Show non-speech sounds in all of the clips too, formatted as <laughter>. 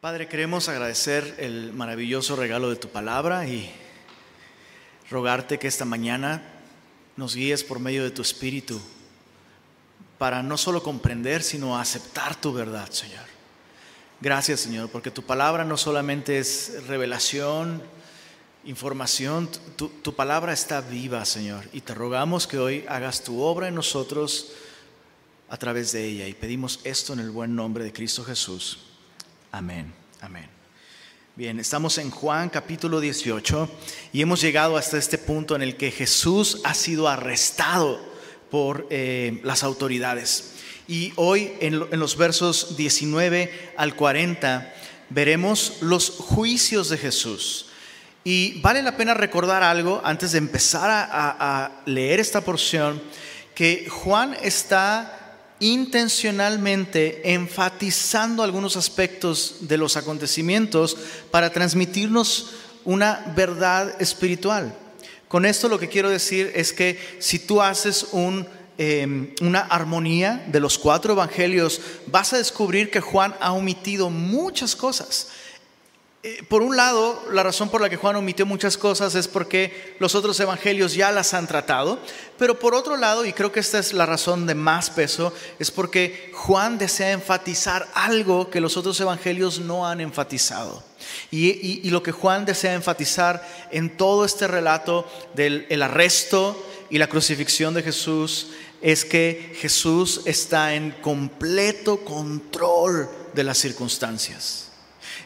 Padre, queremos agradecer el maravilloso regalo de tu palabra y rogarte que esta mañana nos guíes por medio de tu espíritu para no solo comprender, sino aceptar tu verdad, Señor. Gracias, Señor, porque tu palabra no solamente es revelación, información, tu, tu, palabra está viva, Señor, y te rogamos que hoy hagas tu obra en nosotros a través de ella, y pedimos esto en el buen nombre de Cristo Jesús. Amén, amén. Bien, estamos en Juan capítulo 18 y hemos llegado hasta este punto en el que Jesús ha sido arrestado por eh, las autoridades. Y hoy en, los versos 19 al 40 veremos los juicios de Jesús. Y vale la pena recordar algo antes de empezar a, a leer esta porción, que Juan está intencionalmente enfatizando algunos aspectos de los acontecimientos para transmitirnos una verdad espiritual. Con esto lo que quiero decir es que si tú haces eh, una armonía de los cuatro evangelios, vas a descubrir que Juan ha omitido muchas cosas. Eh, por un lado, la razón por la que Juan omitió muchas cosas es porque los otros evangelios ya las han tratado, pero por otro lado, y creo que esta es la razón de más peso, es porque Juan desea enfatizar algo que los otros evangelios no han enfatizado. Y, lo que Juan desea enfatizar en todo este relato del el arresto y la crucifixión de Jesús es que Jesús está en completo control de las circunstancias.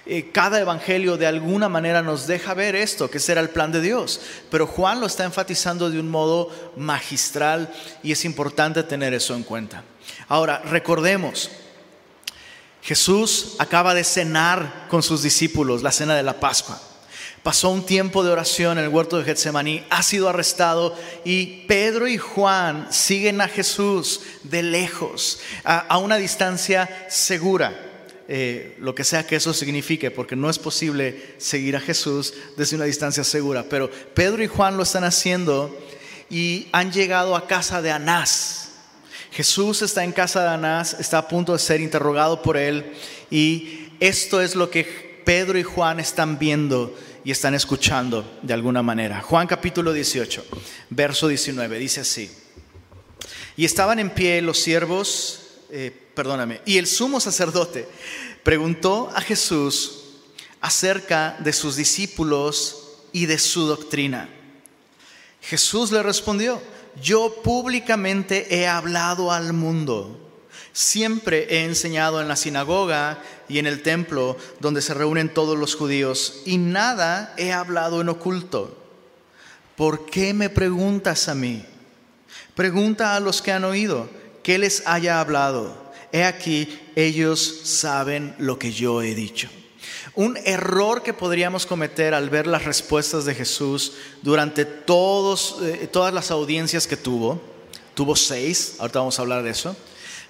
Eh, cada evangelio de alguna manera nos deja ver esto, que será el plan de Dios. Pero Juan lo está enfatizando de un modo magistral y es importante tener eso en cuenta. Ahora, recordemos, Jesús acaba de cenar con sus discípulos, la cena de la Pascua. Pasó un tiempo de oración en el huerto de Getsemaní, ha sido arrestado y Pedro y Juan siguen a Jesús de lejos, a, a una distancia segura. Eh, lo que sea que eso signifique, porque no es posible seguir a Jesús desde una distancia segura. Pero Pedro y Juan lo están haciendo y han llegado a casa de Anás. Jesús está en casa de Anás, está a punto de ser interrogado por él y esto es lo que Pedro y Juan están viendo y están escuchando de alguna manera. Juan capítulo 18, verso 19, dice así. Y estaban en pie los siervos eh, perdóname, y el sumo sacerdote preguntó a Jesús acerca de sus discípulos y de su doctrina. Jesús le respondió, yo públicamente he hablado al mundo. Siempre he enseñado en la sinagoga y en el templo donde se reúnen todos los judíos y nada he hablado en oculto. ¿Por qué me preguntas a mí? Pregunta a los que han oído que les haya hablado. He aquí, ellos saben lo que yo he dicho. Un error que podríamos cometer al ver las respuestas de Jesús durante todos, eh, todas las audiencias que tuvo, tuvo seis, ahorita vamos a hablar de eso,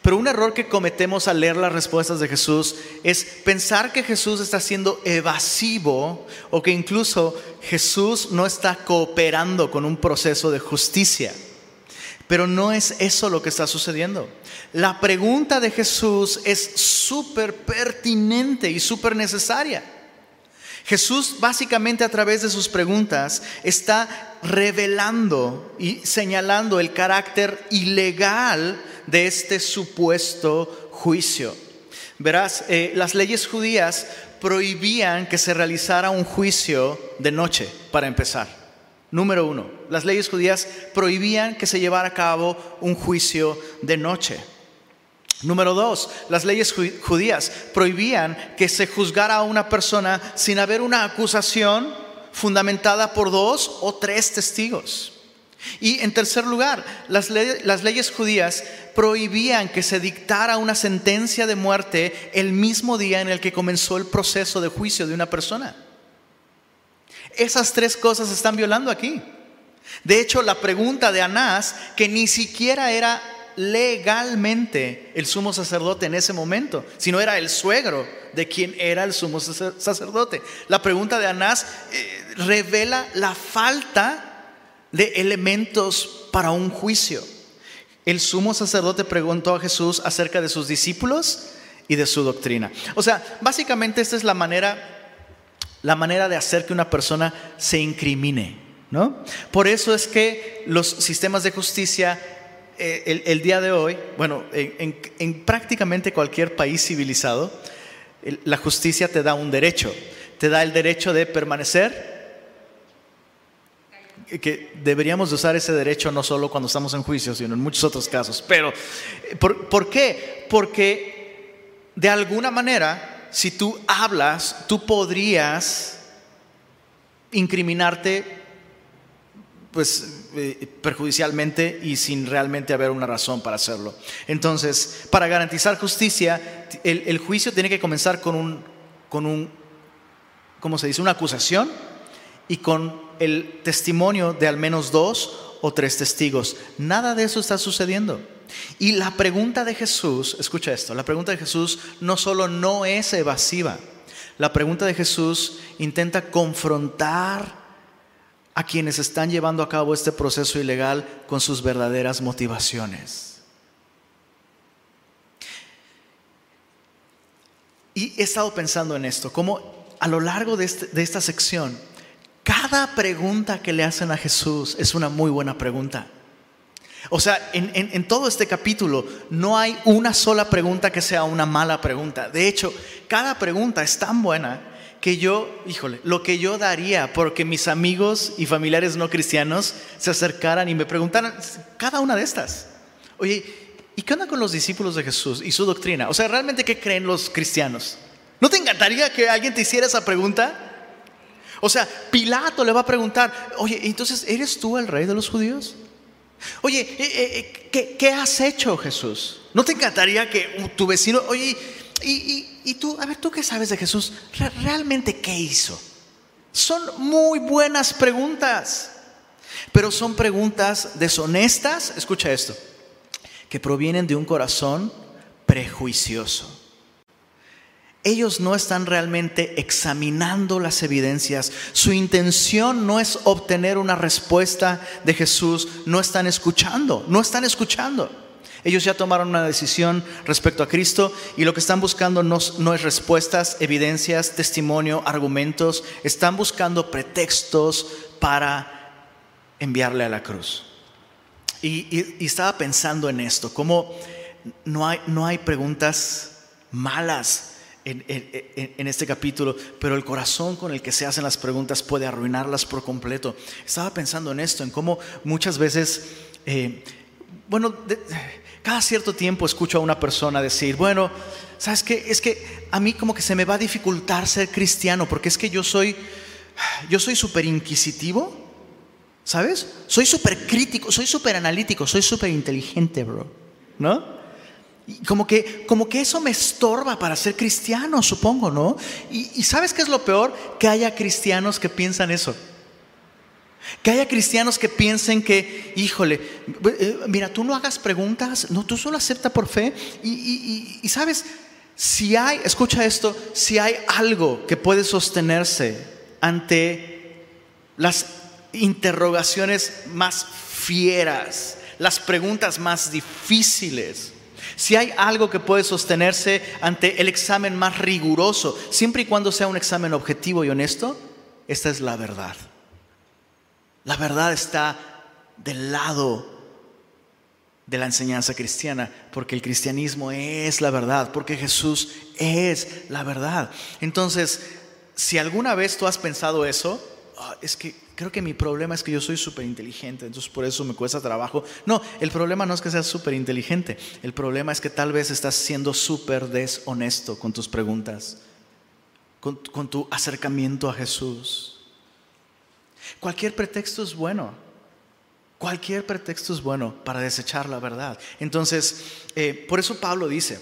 pero un error que cometemos al leer las respuestas de Jesús es pensar que Jesús está siendo evasivo o que incluso Jesús no está cooperando con un proceso de justicia. Pero no es eso lo que está sucediendo. La pregunta de Jesús es súper pertinente y súper necesaria. Jesús básicamente a través de sus preguntas está revelando y señalando el carácter ilegal de este supuesto juicio. Verás, eh, las leyes judías prohibían que se realizara un juicio de noche, para empezar. Número uno, las leyes judías prohibían que se llevara a cabo un juicio de noche. Número dos, las leyes judías prohibían que se juzgara a una persona sin haber una acusación fundamentada por dos o tres testigos. Y en tercer lugar, las, las, leyes judías prohibían que se dictara una sentencia de muerte el mismo día en el que comenzó el proceso de juicio de una persona. Esas tres cosas se están violando aquí. De hecho, la pregunta de Anás, que ni siquiera era legalmente el sumo sacerdote en ese momento, sino era el suegro de quien era el sumo sacerdote. La pregunta de Anás eh, revela la falta de elementos para un juicio. El sumo sacerdote preguntó a Jesús acerca de sus discípulos y de su doctrina. O sea, básicamente esta es la manera, la manera de hacer que una persona se incrimine. Por eso es que los sistemas de justicia eh, el, día de hoy, bueno, en, prácticamente cualquier país civilizado, la justicia te da un derecho, te da el derecho de permanecer que deberíamos usar ese derecho no solo cuando estamos en juicio, sino en muchos otros casos. Pero, ¿por, qué? Porque de alguna manera, si tú hablas, tú podrías incriminarte pues eh, perjudicialmente y sin realmente haber una razón para hacerlo. Entonces, para garantizar justicia, el, el, juicio tiene que comenzar con un, con un, ¿cómo se dice? Una acusación y con el testimonio de al menos dos o tres testigos. Nada de eso está sucediendo. Y la pregunta de Jesús, escucha esto, la pregunta de Jesús no solo no es evasiva, la pregunta de Jesús intenta confrontar a quienes están llevando a cabo este proceso ilegal con sus verdaderas motivaciones. Y he estado pensando en esto, como a lo largo de, este, de esta sección cada pregunta que le hacen a Jesús es una muy buena pregunta. O sea, en, todo este capítulo no hay una sola pregunta que sea una mala pregunta. De hecho, cada pregunta es tan buena que yo, híjole, lo que yo daría porque mis amigos y familiares no cristianos se acercaran y me preguntaran cada una de estas. Oye, ¿y qué onda con los discípulos de Jesús y su doctrina? O sea, ¿realmente qué creen los cristianos? ¿No te encantaría que alguien te hiciera esa pregunta? O sea, Pilato le va a preguntar, oye, entonces, ¿eres tú el rey de los judíos? Oye, eh, eh, eh, ¿qué, has hecho, Jesús? ¿No te encantaría que tu vecino, oye, y, tú, a ver, ¿tú qué sabes de Jesús? ¿Realmente qué hizo? Son muy buenas preguntas, pero son preguntas deshonestas, escucha esto, que provienen de un corazón prejuicioso ellos no están realmente examinando las evidencias. Su intención no es obtener una respuesta de Jesús. No están escuchando, no están escuchando. Ellos ya tomaron una decisión respecto a Cristo y lo que están buscando no, es respuestas, evidencias, testimonio, argumentos. Están buscando pretextos para enviarle a la cruz. Y, estaba pensando en esto, cómo no hay, no hay preguntas malas en, este capítulo, pero el corazón con el que se hacen las preguntas puede arruinarlas por completo. Estaba pensando en esto, en cómo muchas veces, eh, bueno, cada cierto tiempo escucho a una persona decir, bueno, ¿sabes qué? Es que a mí como que se me va a dificultar ser cristiano, porque es que yo soy, yo soy súper inquisitivo, ¿sabes? Soy súper crítico, soy súper analítico, soy súper inteligente, bro, ¿no? como que, como que eso me estorba para ser cristiano, supongo, ¿no? Y, ¿sabes qué es lo peor? Que haya cristianos que piensan eso. Que haya cristianos que piensen que, híjole, eh, mira, tú no hagas preguntas, no, tú solo acepta por fe. Y, y, sabes, si hay, escucha esto, si hay algo que puede sostenerse ante las interrogaciones más fieras, las preguntas más difíciles, si hay algo que puede sostenerse ante el examen más riguroso, siempre y cuando sea un examen objetivo y honesto, esta es la verdad. La verdad está del lado de la enseñanza cristiana, porque el cristianismo es la verdad, porque Jesús es la verdad. Entonces, si alguna vez tú has pensado eso, ah, es que creo que mi problema es que yo soy súper inteligente, entonces por eso me cuesta trabajo. No, el problema no es que seas súper inteligente, el problema es que tal vez estás siendo súper deshonesto con tus preguntas, con, con, tu acercamiento a Jesús. Cualquier pretexto es bueno, cualquier pretexto es bueno para desechar la verdad. Entonces, eh, por eso Pablo dice,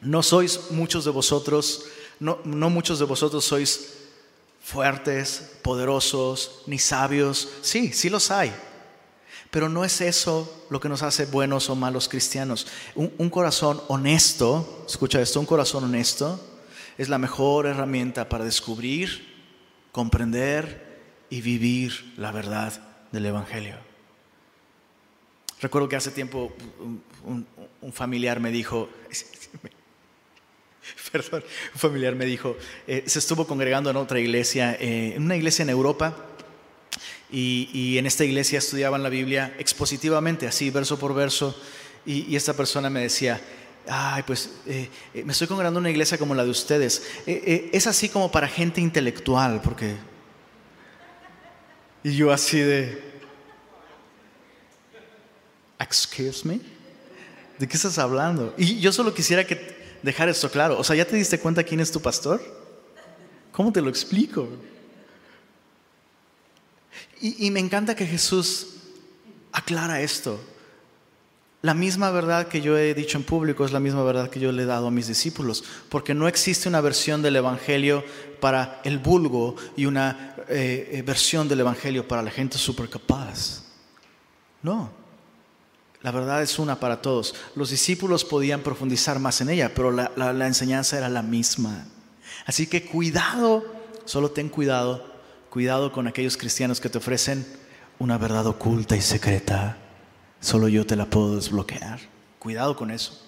no sois muchos de vosotros, no, muchos de vosotros sois fuertes, poderosos, ni sabios. Sí, sí los hay. Pero no es eso lo que nos hace buenos o malos cristianos. Un, corazón honesto, escucha esto, un corazón honesto es la mejor herramienta para descubrir, comprender y vivir la verdad del Evangelio. Recuerdo que hace tiempo un familiar me dijo, <laughs> Perdón, un familiar me dijo, eh, se estuvo congregando en otra iglesia, eh, en una iglesia en Europa, y, en esta iglesia estudiaban la Biblia expositivamente, así, verso por verso, y, esta persona me decía, ay, pues eh, me estoy congregando en una iglesia como la de ustedes, es así como para gente intelectual, porque... Y yo así de... Excuse me? ¿De qué estás hablando? Y yo solo quisiera que dejar esto claro. O sea, ¿ya te diste cuenta quién es tu pastor? ¿Cómo te lo explico? Y, me encanta que Jesús aclara esto. La misma verdad que yo he dicho en público es la misma verdad que yo le he dado a mis discípulos, porque no existe una versión del Evangelio para el vulgo y una eh, eh, versión del Evangelio para la gente súper capaz. No. La verdad es una para todos. Los discípulos podían profundizar más en ella, pero la, enseñanza era la misma. Así que cuidado, solo ten cuidado, cuidado con aquellos cristianos que te ofrecen una verdad oculta y secreta. Solo yo te la puedo desbloquear. Cuidado con eso.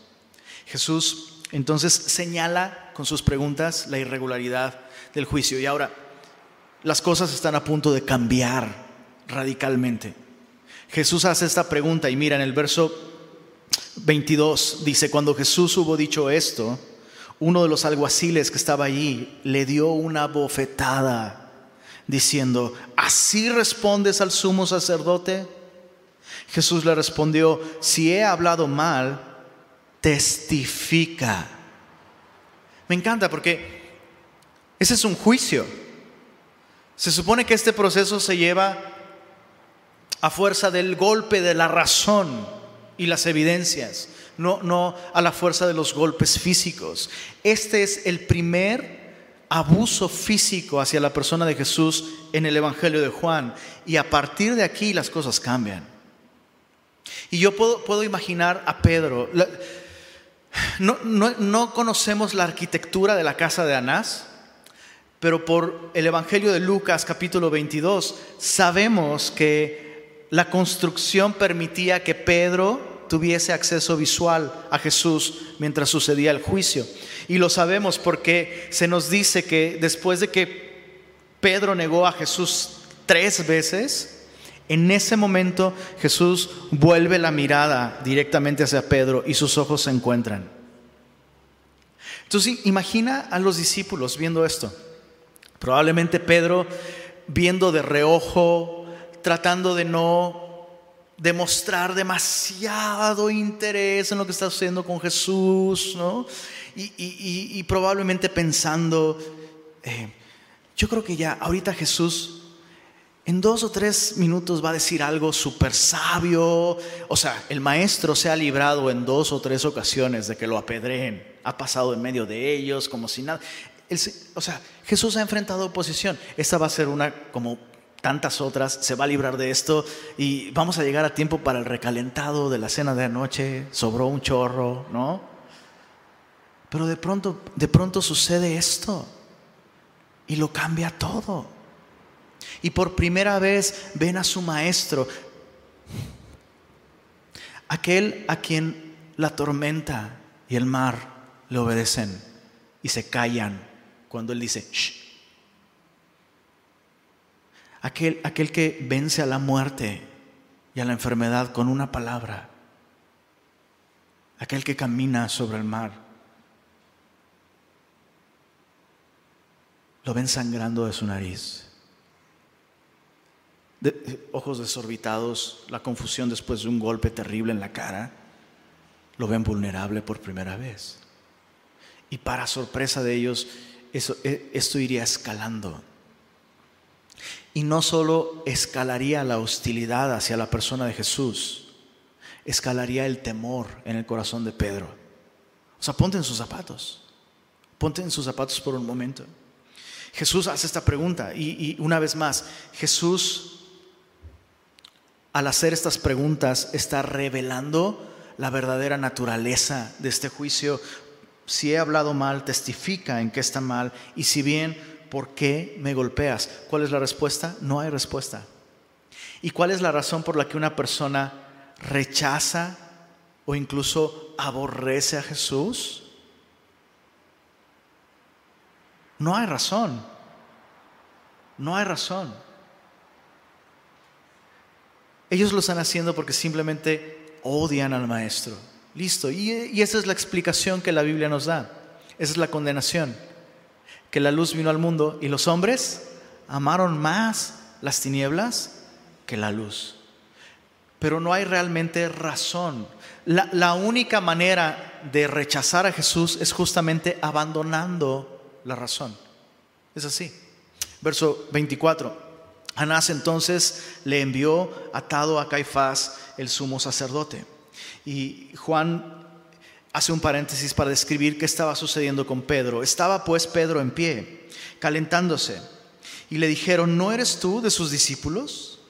Jesús entonces señala con sus preguntas la irregularidad del juicio. Y ahora, las cosas están a punto de cambiar radicalmente. Jesús hace esta pregunta y mira en el verso 22 dice, cuando Jesús hubo dicho esto, uno de los alguaciles que estaba allí le dio una bofetada diciendo, ¿así respondes al sumo sacerdote? Jesús le respondió, si he hablado mal, testifica. Me encanta porque ese es un juicio. Se supone que este proceso se lleva a fuerza del golpe de la razón y las evidencias, no, no a la fuerza de los golpes físicos. Este es el primer abuso físico hacia la persona de Jesús en el Evangelio de Juan. Y a partir de aquí las cosas cambian. Y yo puedo, imaginar a Pedro. no, no, no, conocemos la arquitectura de la casa de Anás, pero por el Evangelio de Lucas capítulo 22 sabemos que la construcción permitía que Pedro tuviese acceso visual a Jesús mientras sucedía el juicio. Y lo sabemos porque se nos dice que después de que Pedro negó a Jesús tres veces, en ese momento Jesús vuelve la mirada directamente hacia Pedro y sus ojos se encuentran. Entonces imagina a los discípulos viendo esto. Probablemente Pedro viendo de reojo tratando de no demostrar demasiado interés en lo que está sucediendo con Jesús, ¿no? Y, probablemente pensando, eh, yo creo que ya ahorita Jesús en dos o tres minutos va a decir algo súper sabio. O sea, el maestro se ha librado en dos o tres ocasiones de que lo apedreen. Ha pasado en medio de ellos como si nada. o sea, Jesús ha enfrentado oposición. Esta va a ser una como tantas otras, se va a librar de esto y vamos a llegar a tiempo para el recalentado de la cena de anoche, sobró un chorro, ¿no? Pero de pronto, de pronto sucede esto y lo cambia todo. Y por primera vez ven a su maestro, aquel a quien la tormenta y el mar le obedecen y se callan cuando él dice, Shh, Aquel, aquel que vence a la muerte y a la enfermedad con una palabra. Aquel que camina sobre el mar. Lo ven sangrando de su nariz. Ojos desorbitados, la confusión después de un golpe terrible en la cara. Lo ven vulnerable por primera vez. Y para sorpresa de ellos, eso, e, esto iría escalando. Y no solo escalaría la hostilidad hacia la persona de Jesús, escalaría el temor en el corazón de Pedro. O sea, ponte en sus zapatos. Ponte en sus zapatos por un momento. Jesús hace esta pregunta y, una vez más, Jesús al hacer estas preguntas está revelando la verdadera naturaleza de este juicio. Si he hablado mal, testifica en que está mal y si bien ¿por qué me golpeas? ¿Cuál es la respuesta? No hay respuesta. ¿Y cuál es la razón por la que una persona rechaza o incluso aborrece a Jesús? No hay razón. No hay razón. Ellos lo están haciendo porque simplemente odian al maestro. Listo. Y, esa es la explicación que la Biblia nos da. Esa es la condenación. Que la luz vino al mundo y los hombres amaron más las tinieblas que la luz. Pero no hay realmente razón. La, la única manera de rechazar a Jesús es justamente abandonando la razón. Es así. Verso 24. Anás entonces le envió atado a Caifás, el sumo sacerdote. Y Juan hace un paréntesis para describir qué estaba sucediendo con Pedro. Estaba pues Pedro en pie, calentándose. Y le dijeron, ¿no eres tú de sus discípulos?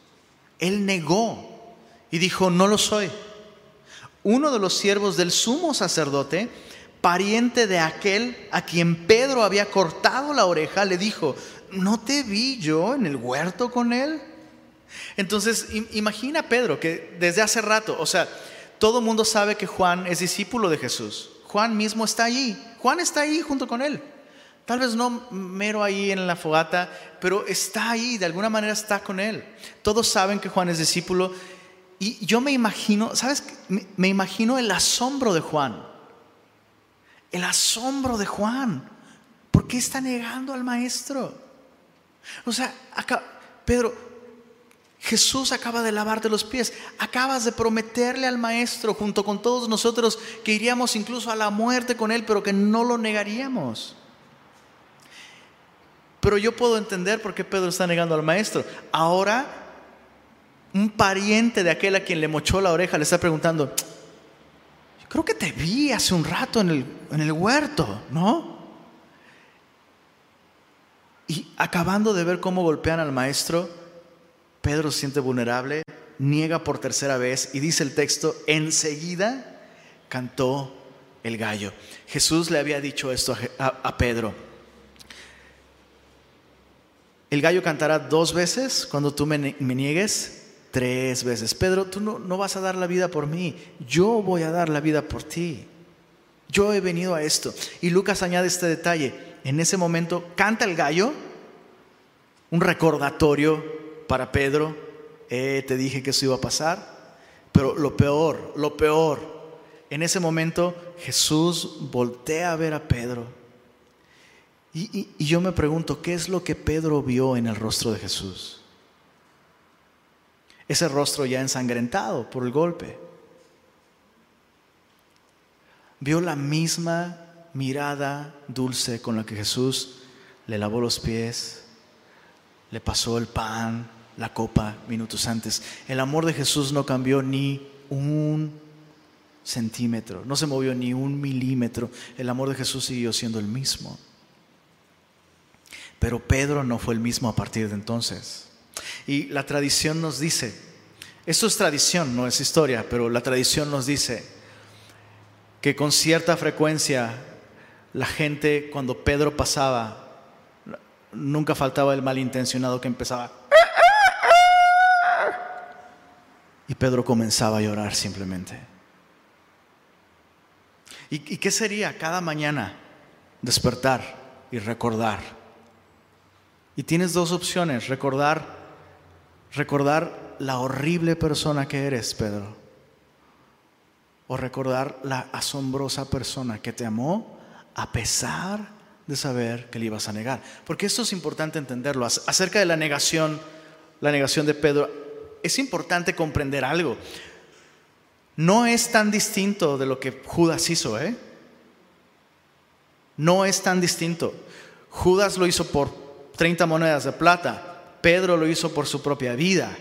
Él negó y dijo, no lo soy. Uno de los siervos del sumo sacerdote, pariente de aquel a quien Pedro había cortado la oreja, le dijo, ¿no te vi yo en el huerto con él? Entonces, imagina Pedro que desde hace rato, o sea, todo el mundo sabe que Juan es discípulo de Jesús. Juan mismo está allí. Juan está ahí junto con él. Tal vez no mero ahí en la fogata, pero está ahí, de alguna manera está con él. Todos saben que Juan es discípulo. Y yo me imagino, ¿sabes? Me, imagino el asombro de Juan. El asombro de Juan. ¿Por qué está negando al maestro? O sea, Pedro, Jesús acaba de lavarte los pies. Acabas de prometerle al Maestro, junto con todos nosotros, que iríamos incluso a la muerte con Él, pero que no lo negaríamos. Pero yo puedo entender por qué Pedro está negando al Maestro. Ahora, un pariente de aquel a quien le mochó la oreja le está preguntando, creo que te vi hace un rato en el, en el huerto, ¿no? Y acabando de ver cómo golpean al maestro, Pedro se siente vulnerable, niega por tercera vez y dice el texto, enseguida cantó el gallo. Jesús le había dicho esto a, Pedro. El gallo cantará dos veces cuando tú me, niegues, tres veces. Pedro, tú no, no vas a dar la vida por mí, yo voy a dar la vida por ti. Yo he venido a esto. Y Lucas añade este detalle en ese momento canta el gallo, un recordatorio para Pedro, eh, te dije que eso iba a pasar, pero lo peor, lo peor, en ese momento Jesús voltea a ver a Pedro. Y, y yo me pregunto, ¿qué es lo que Pedro vio en el rostro de Jesús? Ese rostro ya ensangrentado por el golpe. Vio la misma mirada dulce con la que Jesús le lavó los pies, le pasó el pan, la copa minutos antes. El amor de Jesús no cambió ni un centímetro, no se movió ni un milímetro. El amor de Jesús siguió siendo el mismo. Pero Pedro no fue el mismo a partir de entonces. Y la tradición nos dice, esto es tradición, no es historia, pero la tradición nos dice que con cierta frecuencia la gente cuando Pedro pasaba, nunca faltaba el malintencionado que empezaba. Y Pedro comenzaba a llorar simplemente. ¿Y, qué sería cada mañana? Despertar y recordar. Y tienes dos opciones, recordar, recordar la horrible persona que eres, Pedro, o recordar la asombrosa persona que te amó a pesar de saber que le ibas a negar. Porque esto es importante entenderlo. Acerca de la negación, la negación de Pedro, es importante comprender algo. No es tan distinto de lo que Judas hizo, ¿eh? No es tan distinto. Judas lo hizo por 30 monedas de plata, Pedro lo hizo por su propia vida.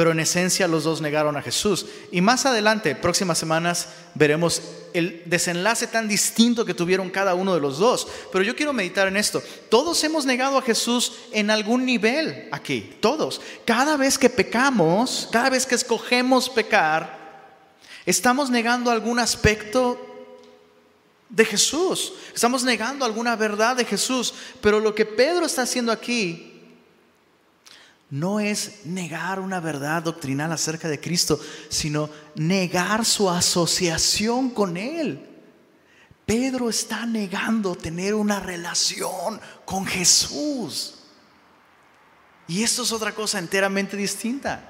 Pero en esencia los dos negaron a Jesús. Y más adelante, próximas semanas, veremos el desenlace tan distinto que tuvieron cada uno de los dos. Pero yo quiero meditar en esto. Todos hemos negado a Jesús en algún nivel aquí. Todos. Cada vez que pecamos, cada vez que escogemos pecar, estamos negando algún aspecto de Jesús. Estamos negando alguna verdad de Jesús. Pero lo que Pedro está haciendo aquí no es negar una verdad doctrinal acerca de Cristo, sino negar su asociación con Él. Pedro está negando tener una relación con Jesús. Y esto es otra cosa enteramente distinta.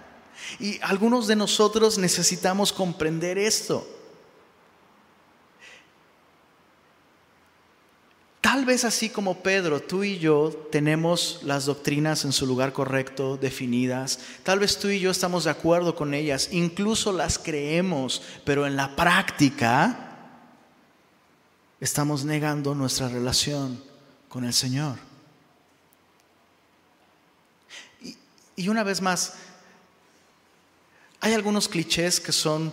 Y algunos de nosotros necesitamos comprender esto. Tal vez así como Pedro, tú y yo tenemos las doctrinas en su lugar correcto, definidas. Tal vez tú y yo estamos de acuerdo con ellas, incluso las creemos, pero en la práctica estamos negando nuestra relación con el Señor. Y, una vez más, hay algunos clichés que son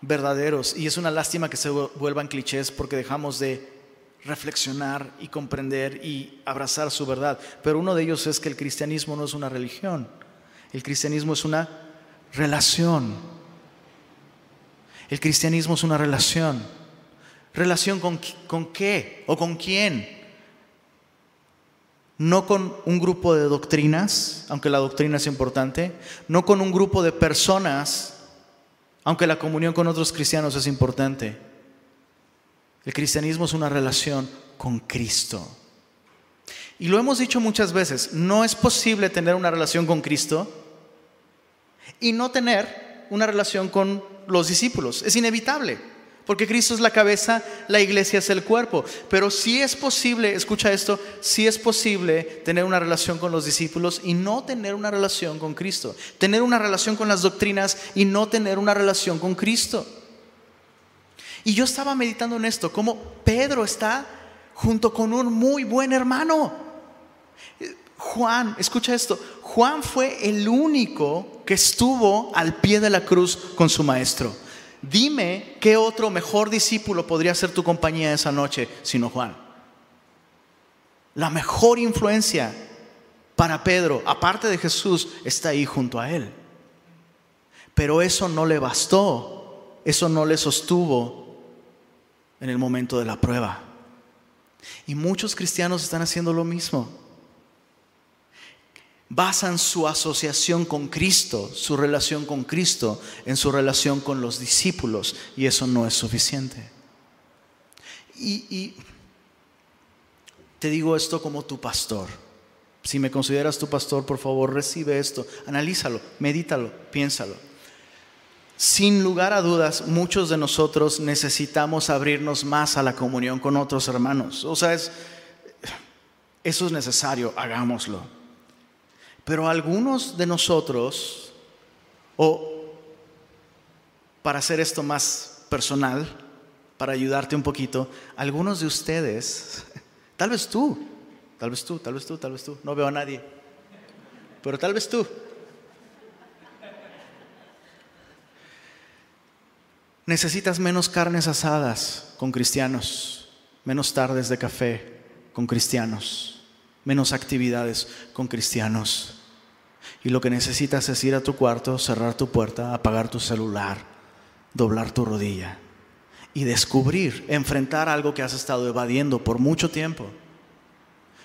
verdaderos y es una lástima que se vuelvan clichés porque dejamos de reflexionar y comprender y abrazar su verdad. Pero uno de ellos es que el cristianismo no es una religión, el cristianismo es una relación. El cristianismo es una relación. ¿Relación con, con qué o con quién? No con un grupo de doctrinas, aunque la doctrina es importante, no con un grupo de personas, aunque la comunión con otros cristianos es importante el cristianismo es una relación con Cristo. Y lo hemos dicho muchas veces, no es posible tener una relación con Cristo y no tener una relación con los discípulos. Es inevitable, porque Cristo es la cabeza, la iglesia es el cuerpo. Pero sí es posible, escucha esto, sí es posible tener una relación con los discípulos y no tener una relación con Cristo. Tener una relación con las doctrinas y no tener una relación con Cristo. Y yo estaba meditando en esto, como Pedro está junto con un muy buen hermano. Juan, escucha esto, Juan fue el único que estuvo al pie de la cruz con su maestro. Dime qué otro mejor discípulo podría ser tu compañía esa noche sino Juan. La mejor influencia para Pedro, aparte de Jesús, está ahí junto a él. Pero eso no le bastó, eso no le sostuvo en el momento de la prueba. Y muchos cristianos están haciendo lo mismo. Basan su asociación con Cristo, su relación con Cristo, en su relación con los discípulos. Y eso no es suficiente. Y, te digo esto como tu pastor. Si me consideras tu pastor, por favor, recibe esto, analízalo, medítalo, piénsalo. Sin lugar a dudas, muchos de nosotros necesitamos abrirnos más a la comunión con otros hermanos. O sea, eso es necesario, hagámoslo. Pero algunos de nosotros, o para hacer esto más personal, para ayudarte un poquito, algunos de ustedes, <laughs> tal vez tú, tal vez tú, tal vez tú, tal vez tú, no veo a nadie, pero tal vez tú, Necesitas menos carnes asadas con cristianos, menos tardes de café con cristianos, menos actividades con cristianos. Y lo que necesitas es ir a tu cuarto, cerrar tu puerta, apagar tu celular, doblar tu rodilla y descubrir, enfrentar algo que has estado evadiendo por mucho tiempo,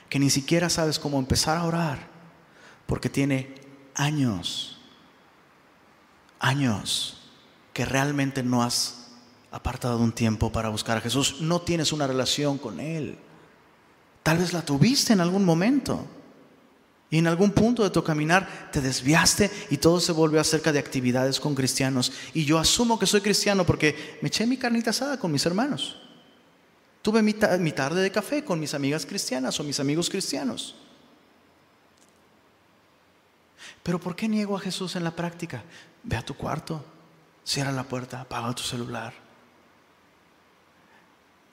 que ni siquiera sabes cómo empezar a orar, porque tiene años, años que realmente no has apartado un tiempo para buscar a Jesús, no tienes una relación con Él. Tal vez la tuviste en algún momento. Y en algún punto de tu caminar te desviaste y todo se volvió acerca de actividades con cristianos. Y yo asumo que soy cristiano porque me eché mi carnita asada con mis hermanos. Tuve mi, mi tarde de café con mis amigas cristianas o mis amigos cristianos. Pero ¿por qué niego a Jesús en la práctica? Ve a tu cuarto, Cierra la puerta, apaga tu celular.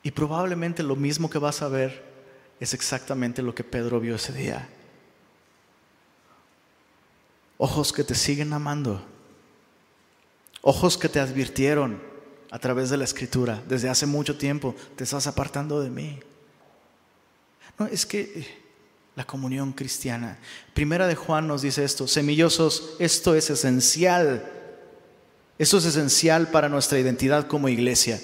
Y probablemente lo mismo que vas a ver es exactamente lo que Pedro vio ese día. Ojos que te siguen amando. Ojos que te advirtieron a través de la escritura desde hace mucho tiempo. Te estás apartando de mí. No, es que eh, la comunión cristiana. Primera de Juan nos dice esto, semillosos, esto es esencial eso es esencial para nuestra identidad como iglesia.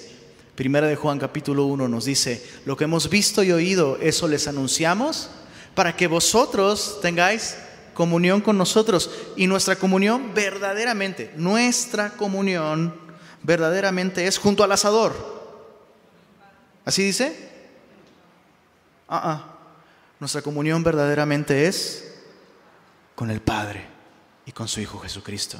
Primera de Juan capítulo 1 nos dice, lo que hemos visto y oído, eso les anunciamos para que vosotros tengáis comunión con nosotros y nuestra comunión verdaderamente, nuestra comunión verdaderamente es junto al asador. ¿Así dice? Ah, ah. Nuestra comunión verdaderamente es con el Padre y con su Hijo Jesucristo.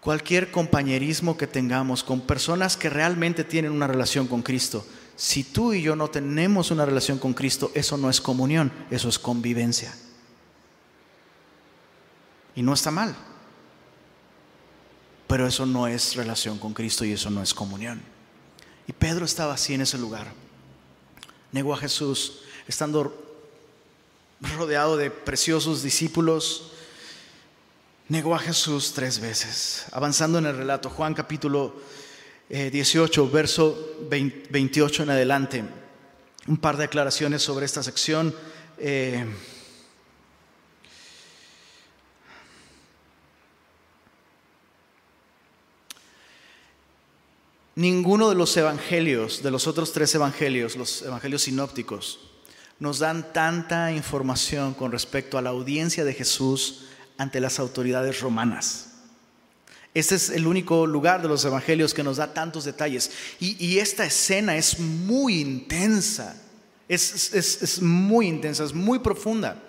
Cualquier compañerismo que tengamos con personas que realmente tienen una relación con Cristo, si tú y yo no tenemos una relación con Cristo, eso no es comunión, eso es convivencia. Y no está mal. Pero eso no es relación con Cristo y eso no es comunión. Y Pedro estaba así en ese lugar. Negó a Jesús, estando rodeado de preciosos discípulos. Negó a Jesús tres veces. Avanzando en el relato, Juan capítulo 18, eh, verso 28 en adelante. Un par de aclaraciones sobre esta sección. Eh, Ninguno de los evangelios, de los otros tres evangelios, los evangelios sinópticos, nos dan tanta información con respecto a la audiencia de Jesús ante las autoridades romanas. Este es el único lugar de los evangelios que nos da tantos detalles. Y, esta escena es muy intensa, es, muy intensa, es muy profunda.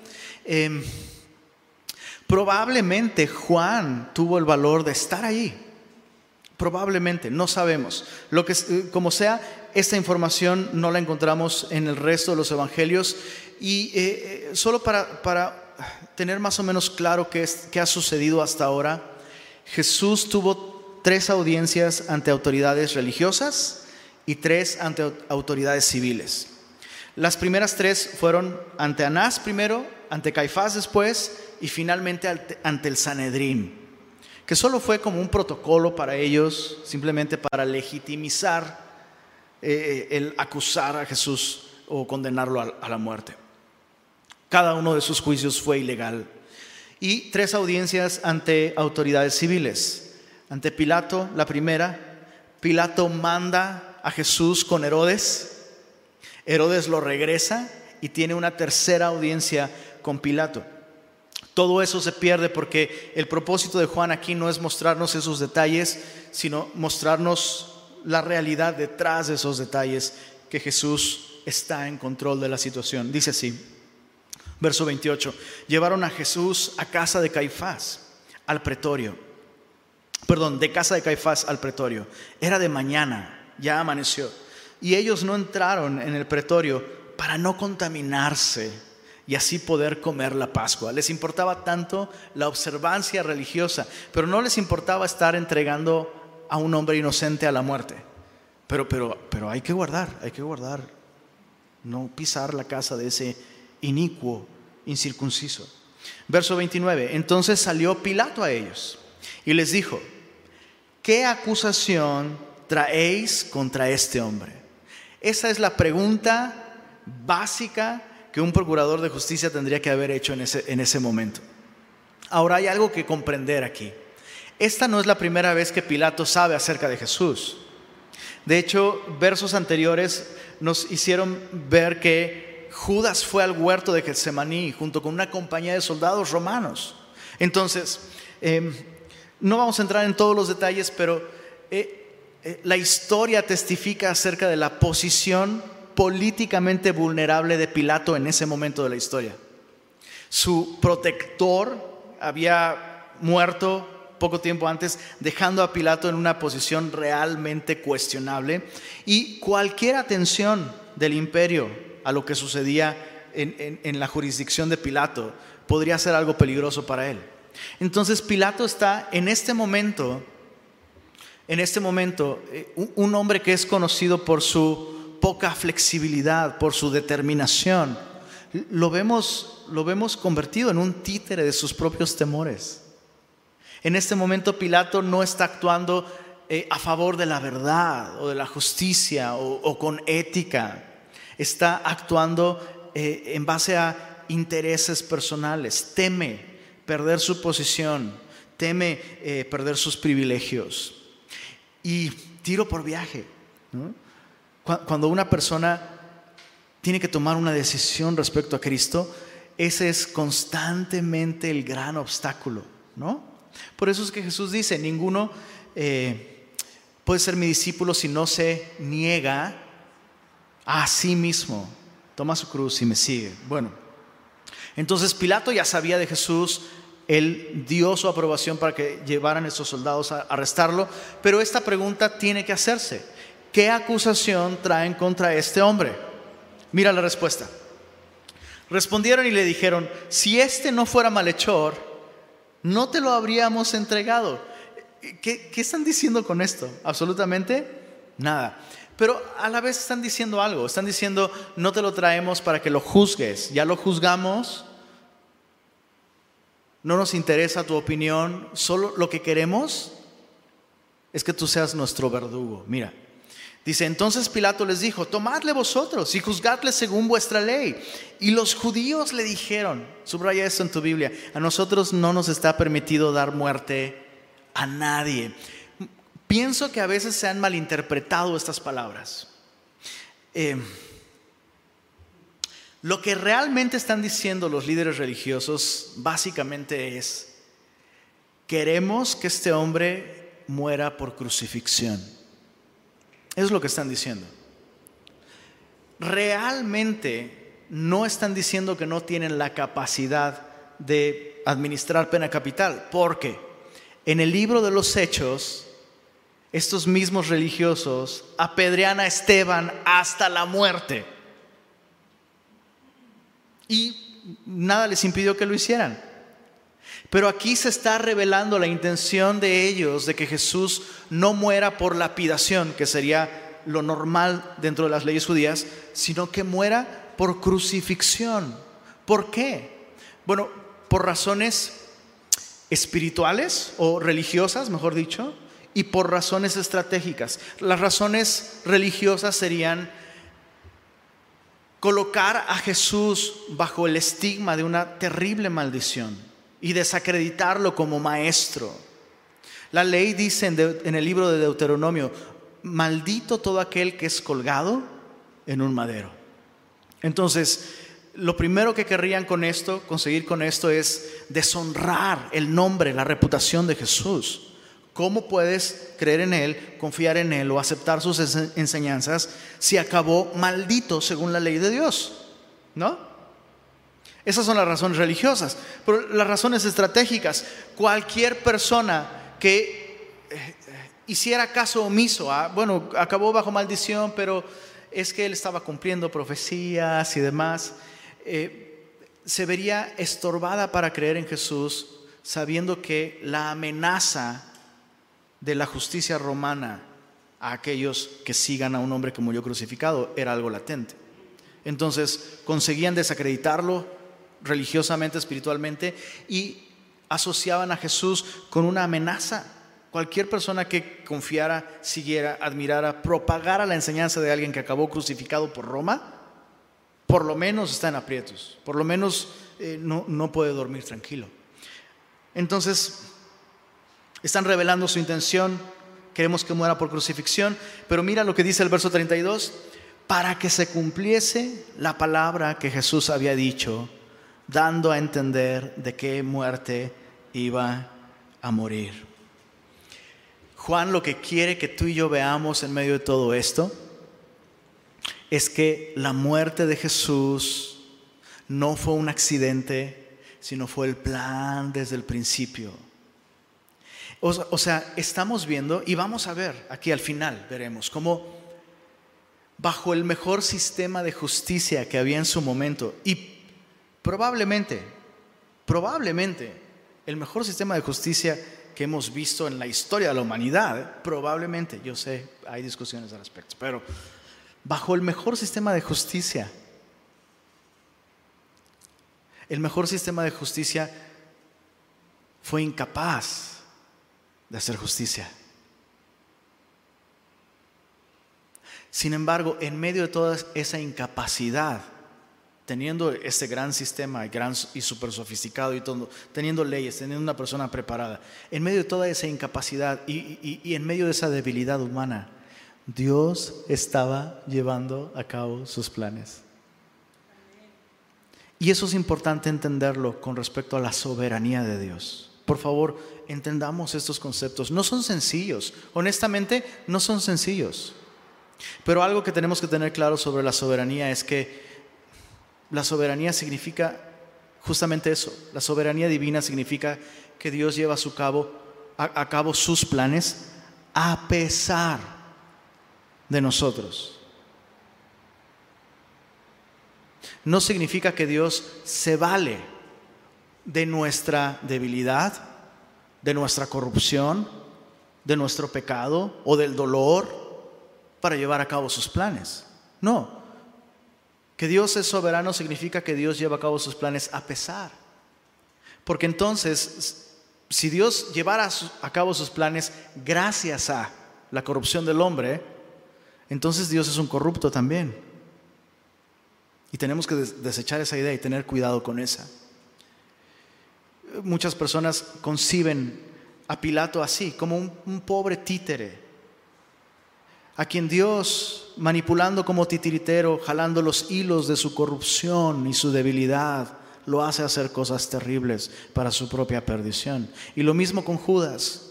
Em, probablemente Juan tuvo el valor de estar ahí Probablemente, no sabemos. Lo que, eh, como sea, esta información no la encontramos en el resto de los evangelios. Y eh, eh, solo para, para, tener más o menos claro qué, es, qué ha sucedido hasta ahora, Jesús tuvo tres audiencias ante autoridades religiosas y tres ante autoridades civiles. Las primeras tres fueron ante Anás primero, ante Caifás después y finalmente ante el Sanedrín que solo fue como un protocolo para ellos, simplemente para legitimizar eh, el acusar a Jesús o condenarlo a, la muerte. Cada uno de sus juicios fue ilegal. Y tres audiencias ante autoridades civiles. Ante Pilato, la primera, Pilato manda a Jesús con Herodes. Herodes lo regresa y tiene una tercera audiencia con Pilato. Todo eso se pierde porque el propósito de Juan aquí no es mostrarnos esos detalles, sino mostrarnos la realidad detrás de esos detalles, que Jesús está en control de la situación. Dice así, verso 28, llevaron a Jesús a casa de Caifás, al pretorio. Perdón, de casa de Caifás al pretorio. Era de mañana, ya amaneció. Y ellos no entraron en el pretorio para no contaminarse y así poder comer la Pascua. Les importaba tanto la observancia religiosa, pero no les importaba estar entregando a un hombre inocente a la muerte. Pero, pero, pero hay que guardar, hay que guardar, no pisar la casa de ese inicuo incircunciso. Verso 29, entonces salió Pilato a ellos y les dijo, ¿qué acusación traéis contra este hombre? Esa es la pregunta básica que un procurador de justicia tendría que haber hecho en ese, en ese momento. Ahora hay algo que comprender aquí. Esta no es la primera vez que Pilato sabe acerca de Jesús. De hecho, versos anteriores nos hicieron ver que Judas fue al huerto de Getsemaní junto con una compañía de soldados romanos. Entonces, em, no vamos a entrar en todos los detalles, pero eh, eh, la historia testifica acerca de la posición políticamente vulnerable de Pilato en ese momento de la historia. Su protector había muerto poco tiempo antes, dejando a Pilato en una posición realmente cuestionable y cualquier atención del imperio a lo que sucedía en, la jurisdicción de Pilato podría ser algo peligroso para él. Entonces Pilato está en este momento, en este momento, eh, un hombre que es conocido por su poca flexibilidad, por su determinación, lo vemos, lo vemos convertido en un títere de sus propios temores. En este momento Pilato no está actuando eh, a favor de la verdad o de la justicia o, con ética. Está actuando eh, en base a intereses personales. Teme perder su posición, teme eh, perder sus privilegios. Y tiro por viaje. Cuando una persona tiene que tomar una decisión respecto a Cristo, ese es constantemente el gran obstáculo, ¿no? Por eso es que Jesús dice, ninguno, eh, puede ser mi discípulo si no se niega a sí mismo, toma su cruz y me sigue. Bueno, entonces Pilato ya sabía de Jesús, él dio su aprobación para que llevaran estos soldados a arrestarlo, pero esta pregunta tiene que hacerse. ¿Qué acusación traen contra este hombre? Mira la respuesta. Respondieron y le dijeron, si este no fuera malhechor, no te lo habríamos entregado. ¿Qué, ¿Qué, están diciendo con esto? Absolutamente nada. Pero a la vez están diciendo algo. Están diciendo, no te lo traemos para que lo juzgues. Ya lo juzgamos. No nos interesa tu opinión. Solo lo que queremos es que tú seas nuestro verdugo. Mira, Dice, entonces Pilato les dijo, tomadle vosotros y juzgadle según vuestra ley. Y los judíos le dijeron, subraya esto en tu Biblia, a nosotros no nos está permitido dar muerte a nadie. Pienso que a veces se han malinterpretado estas palabras. Eh, lo que realmente están diciendo los líderes religiosos básicamente es, queremos que este hombre muera por crucifixión. Es lo que están diciendo. Realmente no están diciendo que no tienen la capacidad de administrar pena capital, porque en el libro de los hechos, estos mismos religiosos apedrean a Esteban hasta la muerte. Y nada les impidió que lo hicieran. Pero aquí se está revelando la intención de ellos de que Jesús no muera por lapidación, que sería lo normal dentro de las leyes judías, sino que muera por crucifixión. ¿Por qué? Bueno, por razones espirituales o religiosas, mejor dicho, y por razones estratégicas. Las razones religiosas serían colocar a Jesús bajo el estigma de una terrible maldición y desacreditarlo como maestro. La ley dice en, el libro de Deuteronomio, maldito todo aquel que es colgado en un madero. Entonces, lo primero que querrían con esto, conseguir con esto, es deshonrar el nombre, la reputación de Jesús. ¿Cómo puedes creer en Él, confiar en Él o aceptar sus enseñanzas si acabó maldito según la ley de Dios? ¿No? Esas son las razones religiosas. Pero las razones estratégicas, cualquier persona que eh, hiciera caso omiso, bueno, acabó bajo maldición, pero es que él estaba cumpliendo profecías y demás, eh, se vería estorbada para creer en Jesús sabiendo que la amenaza de la justicia romana a aquellos que sigan a un hombre que murió crucificado era algo latente. Entonces conseguían desacreditarlo, religiosamente, espiritualmente, y asociaban a Jesús con una amenaza. Cualquier persona que confiara, siguiera, admirara, propagara la enseñanza de alguien que acabó crucificado por Roma, por lo menos está en aprietos, por lo menos eh, no, no puede dormir tranquilo. Entonces, están revelando su intención, queremos que muera por crucifixión, pero mira lo que dice el verso 32, para que se cumpliese la palabra que Jesús había dicho dando a entender de qué muerte iba a morir. Juan lo que quiere que tú y yo veamos en medio de todo esto es que la muerte de Jesús no fue un accidente, sino fue el plan desde el principio. O, sea, estamos viendo y vamos a ver aquí al final, veremos cómo bajo el mejor sistema de justicia que había en su momento y Probablemente, probablemente, el mejor sistema de justicia que hemos visto en la historia de la humanidad, probablemente, yo sé, hay discusiones al respecto, pero bajo el mejor sistema de justicia, el mejor sistema de justicia fue incapaz de hacer justicia. Sin embargo, en medio de toda esa incapacidad, teniendo este gran sistema gran y súper sofisticado y todo, teniendo leyes, teniendo una persona preparada, en medio de toda esa incapacidad y, y en medio de esa debilidad humana, Dios estaba llevando a cabo sus planes. Y eso es importante entenderlo con respecto a la soberanía de Dios. Por favor, entendamos estos conceptos. No son sencillos, honestamente, no son sencillos. Pero algo que tenemos que tener claro sobre la soberanía es que la soberanía significa justamente eso. La soberanía divina significa que Dios lleva a, su cabo, a, cabo sus planes a pesar de nosotros. No significa que Dios se vale de nuestra debilidad, de nuestra corrupción, de nuestro pecado o del dolor para llevar a cabo sus planes. No. Que Dios es soberano significa que Dios lleva a cabo sus planes a pesar. Porque entonces, si Dios llevara a cabo sus planes gracias a la corrupción del hombre, entonces Dios es un corrupto también. Y tenemos que desechar esa idea y tener cuidado con esa. Muchas personas conciben a Pilato así, como un, pobre títere a quien Dios, manipulando como titiritero, jalando los hilos de su corrupción y su debilidad, lo hace hacer cosas terribles para su propia perdición. Y lo mismo con Judas.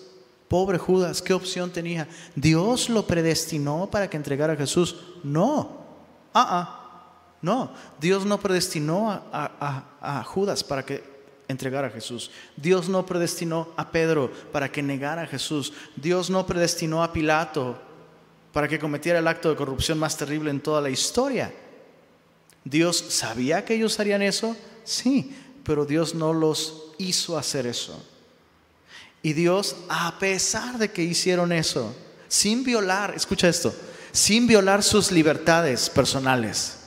Pobre Judas, ¿qué opción tenía? ¿Dios lo predestinó para que entregara a Jesús? No. Ah, ah. No. Dios no predestinó a, a Judas para que entregara a Jesús. Dios no predestinó a Pedro para que negara a Jesús. Dios no predestinó a Pilato para que cometiera el acto de corrupción más terrible en toda la historia. ¿Dios sabía que ellos harían eso? Sí, pero Dios no los hizo hacer eso. Y Dios, a pesar de que hicieron eso, sin violar, escucha esto, sin violar sus libertades personales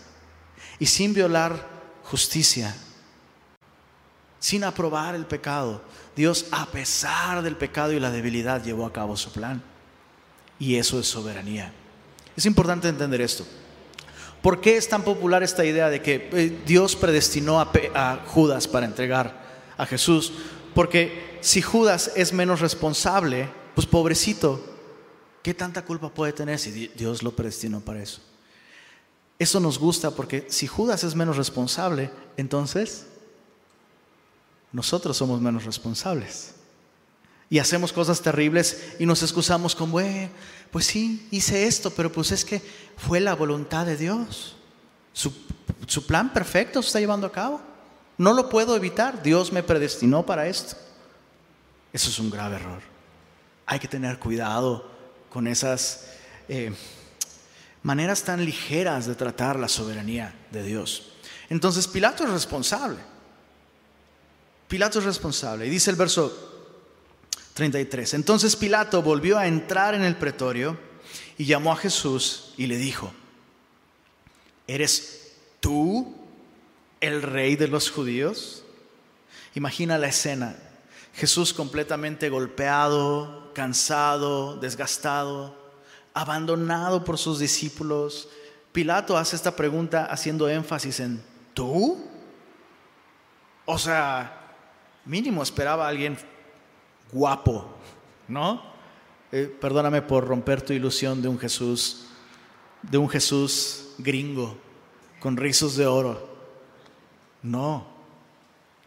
y sin violar justicia, sin aprobar el pecado, Dios, a pesar del pecado y la debilidad, llevó a cabo su plan. Y eso es soberanía. Es importante entender esto. ¿Por qué es tan popular esta idea de que eh, Dios predestinó a, Judas para entregar a Jesús? Porque si Judas es menos responsable, pues pobrecito, ¿qué tanta culpa puede tener si Dios lo predestinó para eso? Eso nos gusta porque si Judas es menos responsable, entonces nosotros somos menos responsables y hacemos cosas terribles y nos excusamos con, bueno, pues sí, hice esto, pero pues es que fue la voluntad de Dios. Su, plan perfecto se está llevando a cabo. No lo puedo evitar. Dios me predestinó para esto. Eso es un grave error. Hay que tener cuidado con esas eh, maneras tan ligeras de tratar la soberanía de Dios. Entonces Pilato es responsable. Pilato es responsable. Y dice el verso 33. Entonces Pilato volvió a entrar en el pretorio y llamó a Jesús y le dijo, ¿eres tú el rey de los judíos? Imagina la escena. Jesús completamente golpeado, cansado, desgastado, abandonado por sus discípulos. Pilato hace esta pregunta haciendo énfasis en ¿tú? O sea, mínimo esperaba a alguien guapo, ¿no? Eh, perdóname por romper tu ilusión de un Jesús, de un Jesús gringo, con rizos de oro. No.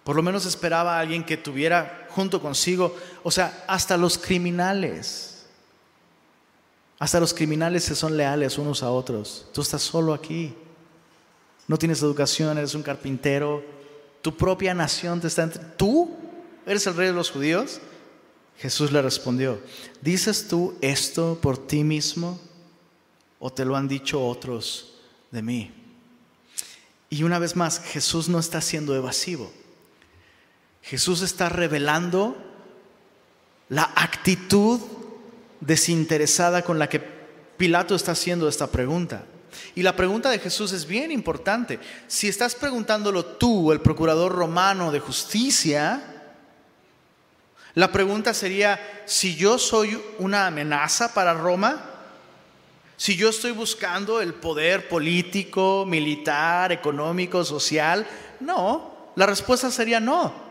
Por lo menos esperaba a alguien que tuviera junto consigo, o sea, hasta los criminales. Hasta los criminales se son leales unos a otros. Tú estás solo aquí. No tienes educación, eres un carpintero. Tu propia nación te está entre... ¿Tú eres el rey de los judíos? Jesús le respondió, ¿dices tú esto por ti mismo o te lo han dicho otros de mí? Y una vez más, Jesús no está siendo evasivo. Jesús está revelando la actitud desinteresada con la que Pilato está haciendo esta pregunta. Y la pregunta de Jesús es bien importante. Si estás preguntándolo tú, el procurador romano de justicia, la pregunta sería, si yo soy una amenaza para Roma, si yo estoy buscando el poder político, militar, económico, social, no, la respuesta sería no.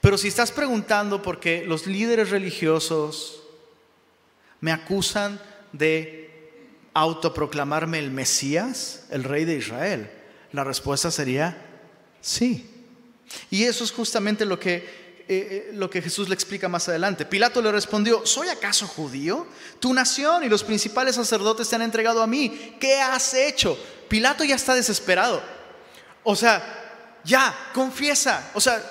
Pero si estás preguntando porque los líderes religiosos me acusan de autoproclamarme el Mesías, el rey de Israel, la respuesta sería sí. Y eso es justamente lo que eh, eh, lo que Jesús le explica más adelante. Pilato le respondió, ¿soy acaso judío? Tu nación y los principales sacerdotes te han entregado a mí. ¿Qué has hecho? Pilato ya está desesperado. O sea, ya, confiesa. O sea,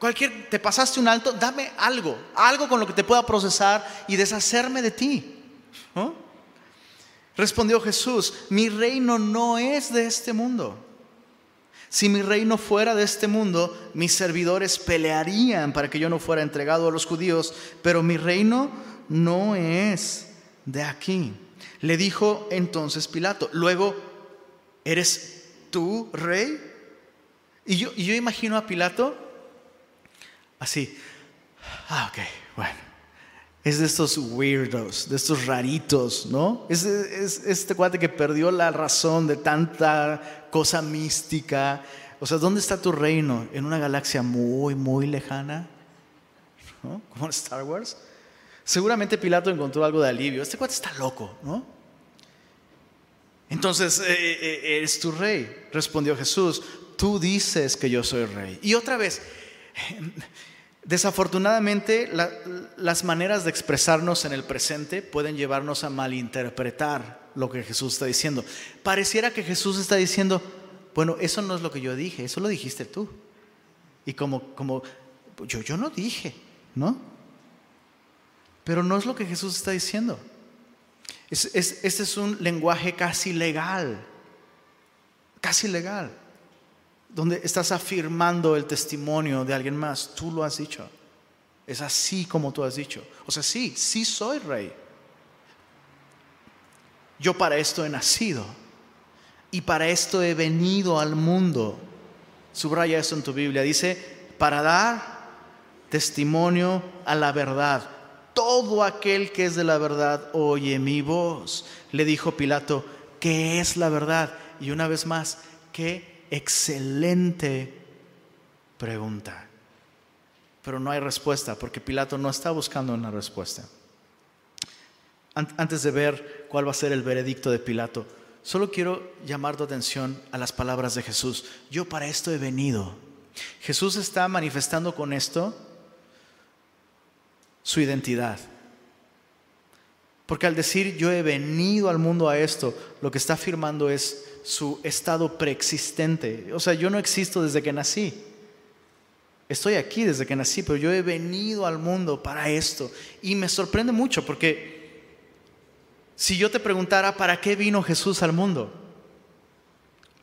cualquier, te pasaste un alto, dame algo, algo con lo que te pueda procesar y deshacerme de ti. Respondió Jesús, mi reino no es de este mundo. Si mi reino fuera de este mundo, mis servidores pelearían para que yo no fuera entregado a los judíos, pero mi reino no es de aquí. Le dijo entonces Pilato, luego, ¿eres tú rey? Y yo, yo imagino a Pilato así, ah, ok, bueno, es de estos weirdos, de estos raritos, ¿no? Es, es, este cuate que perdió la razón de tanta cosa mística. O sea, ¿dónde está tu reino? ¿En una galaxia muy, muy lejana? ¿No? En Star Wars. Seguramente Pilato encontró algo de alivio. Este cuate está loco, ¿no? Entonces, eh, eh, eh, eres tu rey, respondió Jesús. Tú dices que yo soy rey. Y otra vez, Desafortunadamente, las maneras de expresarnos en el presente pueden llevarnos a malinterpretar lo que Jesús está diciendo. Pareciera que Jesús está diciendo, bueno, eso no es lo que yo dije, eso lo dijiste tú. Y como, como yo, yo no dije, ¿no? Pero no es lo que Jesús está diciendo. este es un lenguaje casi legal, casi legal donde estás afirmando el testimonio de alguien más, tú lo has dicho. Es así como tú has dicho. O sea, sí, sí soy rey. Yo para esto he nacido y para esto he venido al mundo. Subraya esto en tu Biblia. Dice, para dar testimonio a la verdad. Todo aquel que es de la verdad oye mi voz. Le dijo Pilato, ¿qué es la verdad? Y una vez más, ¿qué excelente pregunta. Pero no hay respuesta porque Pilato no está buscando una respuesta. Antes de ver cuál va a ser el veredicto de Pilato, solo quiero llamar tu atención a las palabras de Jesús. Yo para esto he venido. Jesús está manifestando con esto su identidad. Porque al decir yo he venido al mundo a esto, lo que está afirmando es su estado preexistente. O sea, yo no existo desde que nací. Estoy aquí desde que nací, pero yo he venido al mundo para esto. Y me sorprende mucho porque si yo te preguntara para qué vino Jesús al mundo,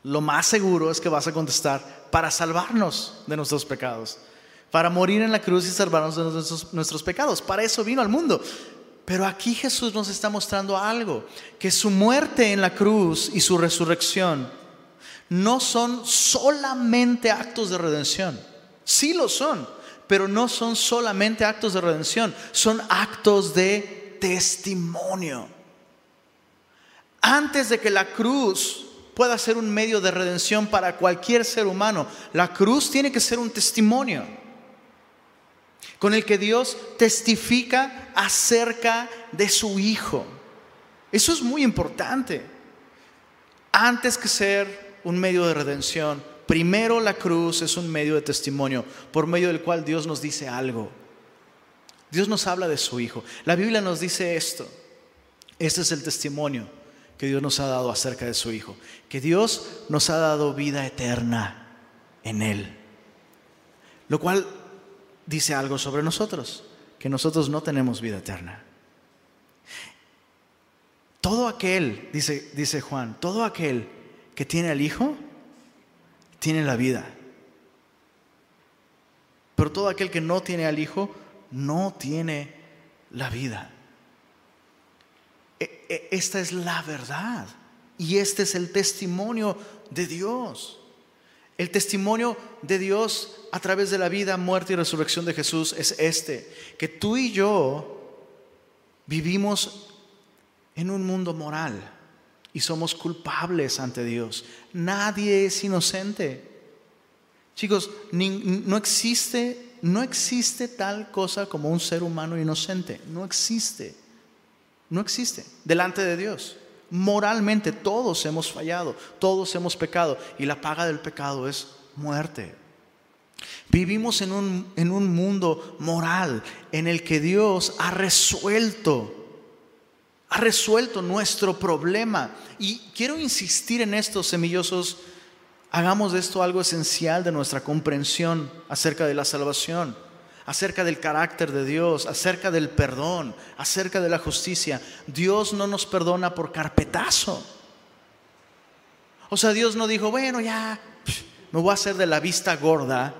lo más seguro es que vas a contestar para salvarnos de nuestros pecados, para morir en la cruz y salvarnos de nuestros, nuestros pecados. Para eso vino al mundo. Pero aquí Jesús nos está mostrando algo, que su muerte en la cruz y su resurrección no son solamente actos de redención. Sí lo son, pero no son solamente actos de redención, son actos de testimonio. Antes de que la cruz pueda ser un medio de redención para cualquier ser humano, la cruz tiene que ser un testimonio con el que Dios testifica acerca de su Hijo. Eso es muy importante. Antes que ser un medio de redención, primero la cruz es un medio de testimonio por medio del cual Dios nos dice algo. Dios nos habla de su Hijo. La Biblia nos dice esto. Este es el testimonio que Dios nos ha dado acerca de su Hijo. Que Dios nos ha dado vida eterna en Él. Lo cual dice algo sobre nosotros, que nosotros no tenemos vida eterna. Todo aquel, dice, dice Juan, todo aquel que tiene al Hijo, tiene la vida. Pero todo aquel que no tiene al Hijo, no tiene la vida. E, e, esta es la verdad. Y este es el testimonio de Dios. El testimonio de Dios a través de la vida, muerte y resurrección de Jesús es este, que tú y yo vivimos en un mundo moral y somos culpables ante Dios. Nadie es inocente. Chicos, no existe, no existe tal cosa como un ser humano inocente. No existe. No existe delante de Dios. Moralmente todos hemos fallado, todos hemos pecado y la paga del pecado es muerte. Vivimos en un, en un mundo moral en el que Dios ha resuelto, ha resuelto nuestro problema. Y quiero insistir en esto, semillosos, hagamos de esto algo esencial de nuestra comprensión acerca de la salvación, acerca del carácter de Dios, acerca del perdón, acerca de la justicia. Dios no nos perdona por carpetazo. O sea, Dios no dijo, bueno, ya me voy a hacer de la vista gorda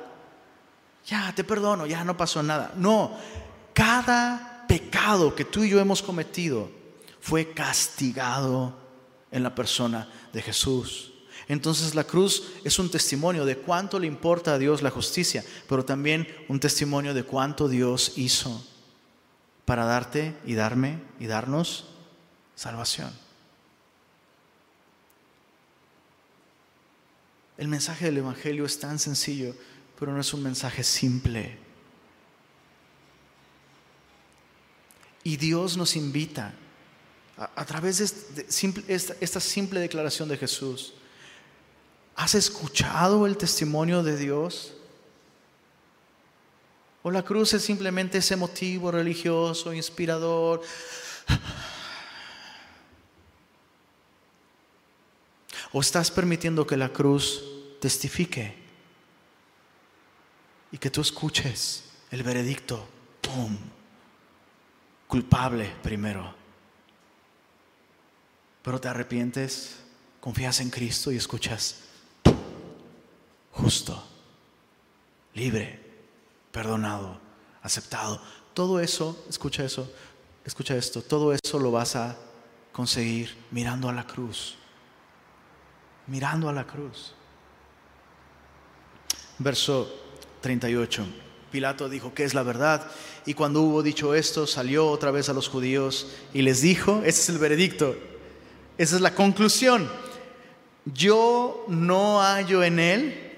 ya te perdono, ya no pasó nada. No, cada pecado que tú y yo hemos cometido fue castigado en la persona de Jesús. Entonces la cruz es un testimonio de cuánto le importa a Dios la justicia, pero también un testimonio de cuánto Dios hizo para darte y darme y darnos salvación. El mensaje del Evangelio es tan sencillo pero no es un mensaje simple. Y Dios nos invita a, través de, esta, simple declaración de Jesús. ¿Has escuchado el testimonio de Dios? ¿O la cruz es simplemente ese motivo religioso, inspirador? ¿O estás permitiendo que la cruz testifique? y que tú escuches el veredicto, ¡pum! Culpable primero. Pero te arrepientes, confías en Cristo y escuchas, justo, libre, perdonado, aceptado. Todo eso, escucha eso, escucha esto, todo eso lo vas a conseguir mirando a la cruz, mirando a la cruz. Verso 38. Pilato dijo, ¿qué es la verdad? Y cuando hubo dicho esto, salió otra vez a los judíos y les dijo, ese es el veredicto, esa es la conclusión, yo no hallo en él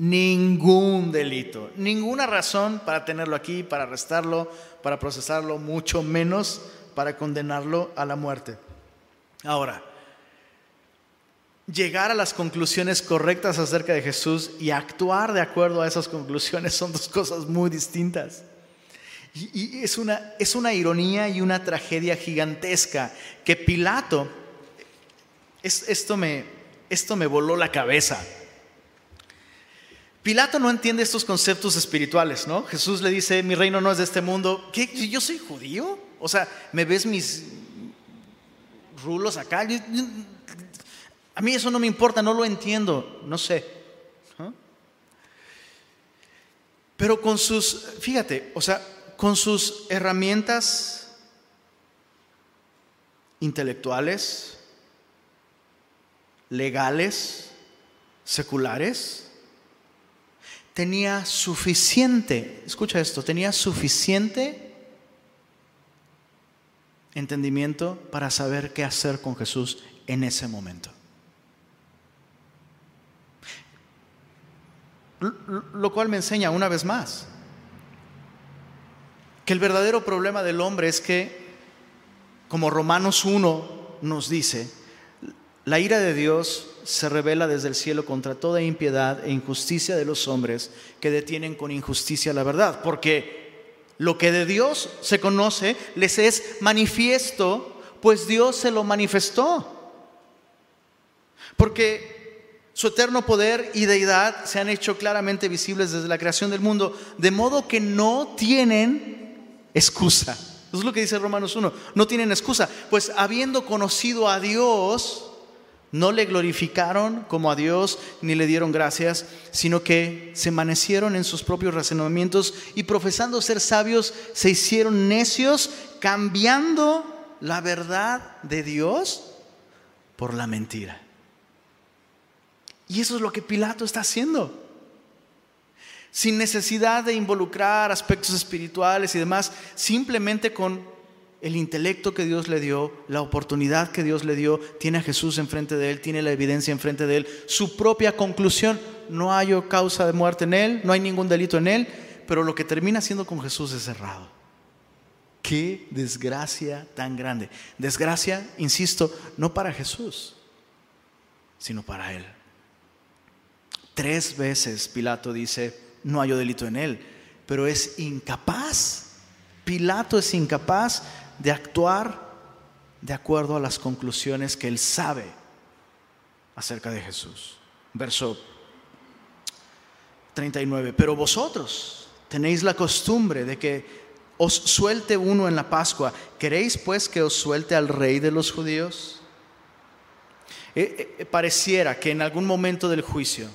ningún delito, ninguna razón para tenerlo aquí, para arrestarlo, para procesarlo, mucho menos para condenarlo a la muerte. Ahora, llegar a las conclusiones correctas acerca de Jesús y actuar de acuerdo a esas conclusiones son dos cosas muy distintas. Y, es, una, es una ironía y una tragedia gigantesca que Pilato, esto, me, esto me voló la cabeza. Pilato no entiende estos conceptos espirituales, ¿no? Jesús le dice, mi reino no es de este mundo. ¿Qué? ¿Yo soy judío? O sea, ¿me ves mis rulos acá? A mí eso no me importa, no lo entiendo, no sé. Pero con sus, fíjate, o sea, con sus herramientas intelectuales, legales, seculares, tenía suficiente, escucha esto, tenía suficiente entendimiento para saber qué hacer con Jesús en ese momento. Lo cual me enseña una vez más que el verdadero problema del hombre es que, como Romanos 1 nos dice, la ira de Dios se revela desde el cielo contra toda impiedad e injusticia de los hombres que detienen con injusticia la verdad, porque lo que de Dios se conoce les es manifiesto, pues Dios se lo manifestó. Porque su eterno poder y deidad se han hecho claramente visibles desde la creación del mundo, de modo que no tienen excusa. Eso es lo que dice Romanos 1. No tienen excusa, pues habiendo conocido a Dios, no le glorificaron como a Dios ni le dieron gracias, sino que se manecieron en sus propios razonamientos y profesando ser sabios, se hicieron necios, cambiando la verdad de Dios por la mentira. Y eso es lo que Pilato está haciendo. Sin necesidad de involucrar aspectos espirituales y demás, simplemente con el intelecto que Dios le dio, la oportunidad que Dios le dio, tiene a Jesús enfrente de él, tiene la evidencia enfrente de él, su propia conclusión, no hay causa de muerte en él, no hay ningún delito en él, pero lo que termina haciendo con Jesús es cerrado. Qué desgracia tan grande. Desgracia, insisto, no para Jesús, sino para él Tres veces Pilato dice, no hay delito en él, pero es incapaz. Pilato es incapaz de actuar de acuerdo a las conclusiones que él sabe acerca de Jesús. Verso 39, pero vosotros tenéis la costumbre de que os suelte uno en la Pascua. ¿Queréis pues que os suelte al rey de los judíos? Eh, eh, pareciera que en algún momento del juicio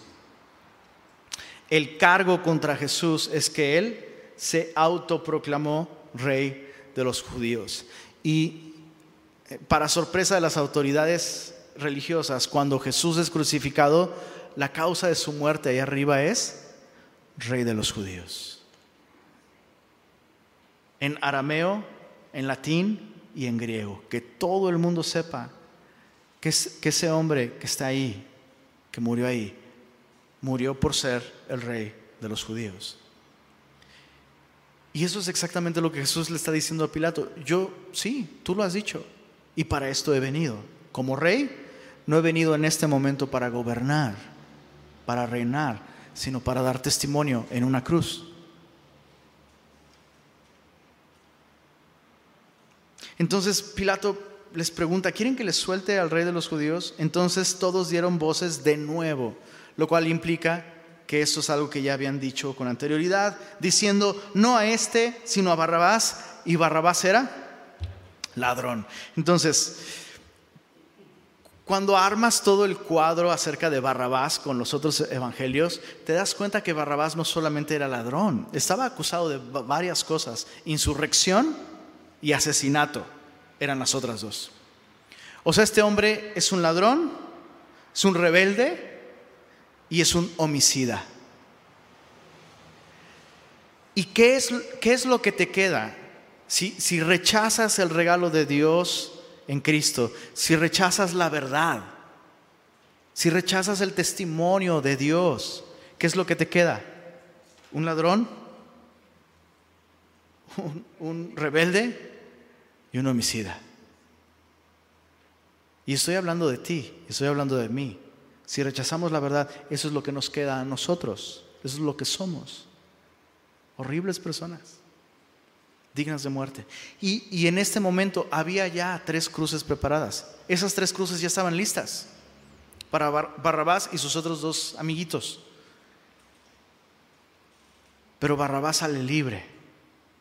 el cargo contra Jesús es que él se autoproclamó rey de los judíos. Y eh, para sorpresa de las autoridades religiosas, cuando Jesús es crucificado, la causa de su muerte ahí arriba es rey de los judíos. En arameo, en latín y en griego. Que todo el mundo sepa que, ese hombre que está ahí, que murió ahí, murió por ser el rey de los judíos. Y eso es exactamente lo que Jesús le está diciendo a Pilato. Yo, sí, tú lo has dicho. Y para esto he venido. Como rey, no he venido en este momento para gobernar, para reinar, sino para dar testimonio en una cruz. Entonces Pilato les pregunta, ¿quieren que les suelte al rey de los judíos? Entonces todos dieron voces de nuevo, lo cual implica que esto es algo que ya habían dicho con anterioridad, diciendo no a este, sino a Barrabás, y Barrabás era ladrón. Entonces, cuando armas todo el cuadro acerca de Barrabás con los otros evangelios, te das cuenta que Barrabás no solamente era ladrón, estaba acusado de varias cosas. Insurrección y asesinato eran las otras dos. O sea, este hombre es un ladrón, es un rebelde y es un homicida. ¿Y qué es, qué es lo que te queda? Si, si rechazas el regalo de Dios, en Cristo, si rechazas la verdad, si rechazas el testimonio de Dios, ¿qué es lo que te queda? ¿Un ladrón? ¿Un, rebelde? Y un homicida. Y estoy hablando de ti, estoy hablando de mí. Si rechazamos la verdad, eso es lo que nos queda a nosotros, eso es lo que somos. Horribles personas dignas de muerte. Y, en este momento había ya tres cruces preparadas. Esas tres cruces ya estaban listas para Barrabás y sus otros dos amiguitos. Pero Barrabás sale libre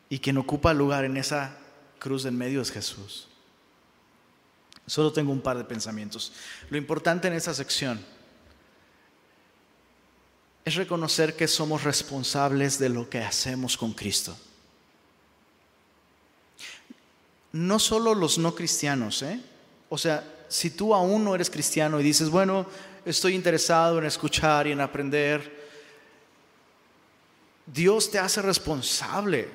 y quien ocupa lugar en esa cruz en medio es Jesús. Solo tengo un par de pensamientos. Lo importante en esta sección es reconocer que somos responsables de lo que hacemos con Cristo no solo los no cristianos, ¿eh? O sea, si tú aún no eres cristiano y dices, bueno, estoy interesado en escuchar y en aprender, Dios te hace responsable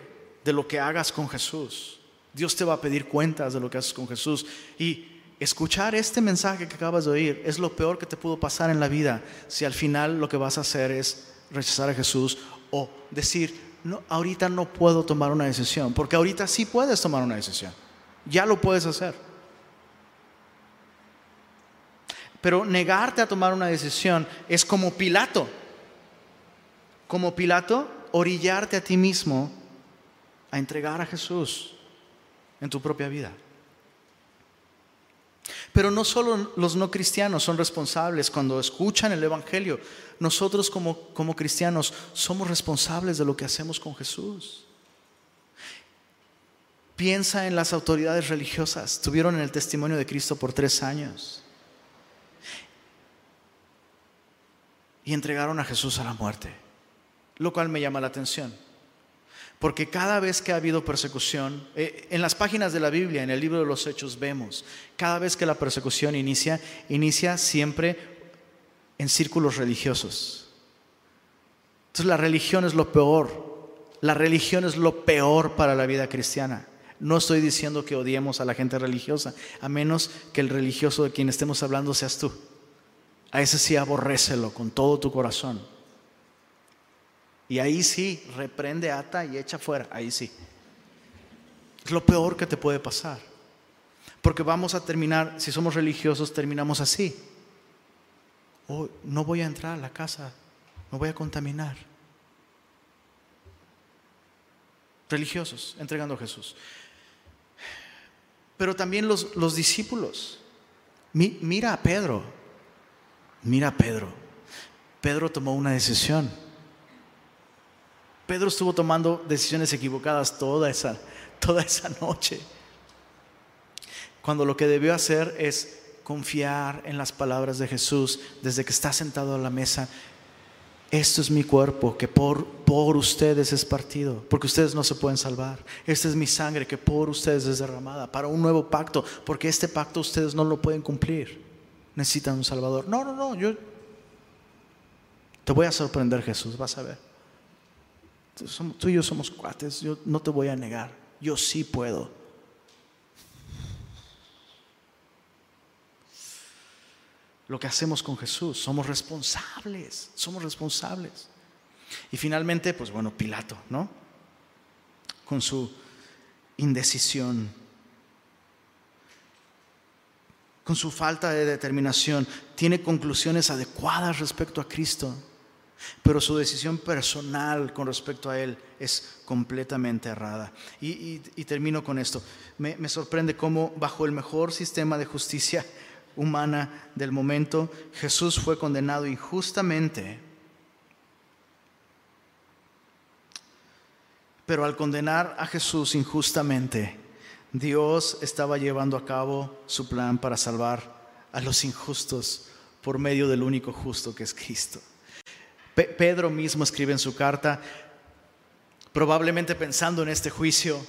de lo que hagas con Jesús. Dios te va a pedir cuentas de lo que haces con Jesús. Y escuchar este mensaje que acabas de oír es lo peor que te pudo pasar en la vida si al final lo que vas a hacer es rechazar a Jesús o decir, no, ahorita no puedo tomar una decisión, porque ahorita sí puedes tomar una decisión. Ya lo puedes hacer. Pero negarte a tomar una decisión es como Pilato. Como Pilato, orillarte a ti mismo a entregar a Jesús en tu propia vida. Pero no solo los no cristianos son responsables cuando escuchan el Evangelio. Nosotros como, como cristianos somos responsables de lo que hacemos con Jesús. Piensa en las autoridades religiosas. Estuvieron en el testimonio de Cristo por tres años. Y entregaron a Jesús a la muerte. Lo cual me llama la atención. Porque cada vez que ha habido persecución, eh, en las páginas de la Biblia, en el libro de los Hechos, vemos, cada vez que la persecución inicia, inicia siempre en círculos religiosos. Entonces la religión es lo peor. La religión es lo peor para la vida cristiana. No estoy diciendo que odiemos a la gente religiosa, a menos que el religioso de quien estemos hablando seas tú. A ese sí aborrécelo con todo tu corazón. Y ahí sí, reprende, ata y echa fuera. Ahí sí. Es lo peor que te puede pasar. Porque vamos a terminar, si somos religiosos, terminamos así. Oh, no voy a entrar a la casa me voy a contaminar. Religiosos, entregando a Jesús. Pero también los, los discípulos. mira a Pedro, mira a Pedro. Pedro tomó una decisión. Pedro estuvo tomando decisiones equivocadas toda esa, toda esa noche. Cuando lo que debió hacer es confiar en las palabras de Jesús desde que está sentado a la mesa. Esto es mi cuerpo que por, por ustedes es partido, porque ustedes no se pueden salvar. Esta es mi sangre que por ustedes es derramada para un nuevo pacto, porque este pacto ustedes no lo pueden cumplir. Necesitan un Salvador. No, no, no, yo te voy a sorprender Jesús, vas a ver. Tú y yo somos cuates, yo no te voy a negar, yo sí puedo. lo que hacemos con Jesús. Somos responsables, somos responsables. Y finalmente, pues bueno, Pilato, ¿no? Con su indecisión, con su falta de determinación, tiene conclusiones adecuadas respecto a Cristo, pero su decisión personal con respecto a Él es completamente errada. Y, termino con esto. Me, sorprende cómo bajo el mejor sistema de justicia <laughs> humana del momento, Jesús fue condenado injustamente. Pero al condenar a Jesús injustamente, Dios estaba llevando a cabo su plan para salvar a los injustos por medio del único justo que es Cristo. Pedro mismo escribe en su carta, probablemente pensando en este juicio,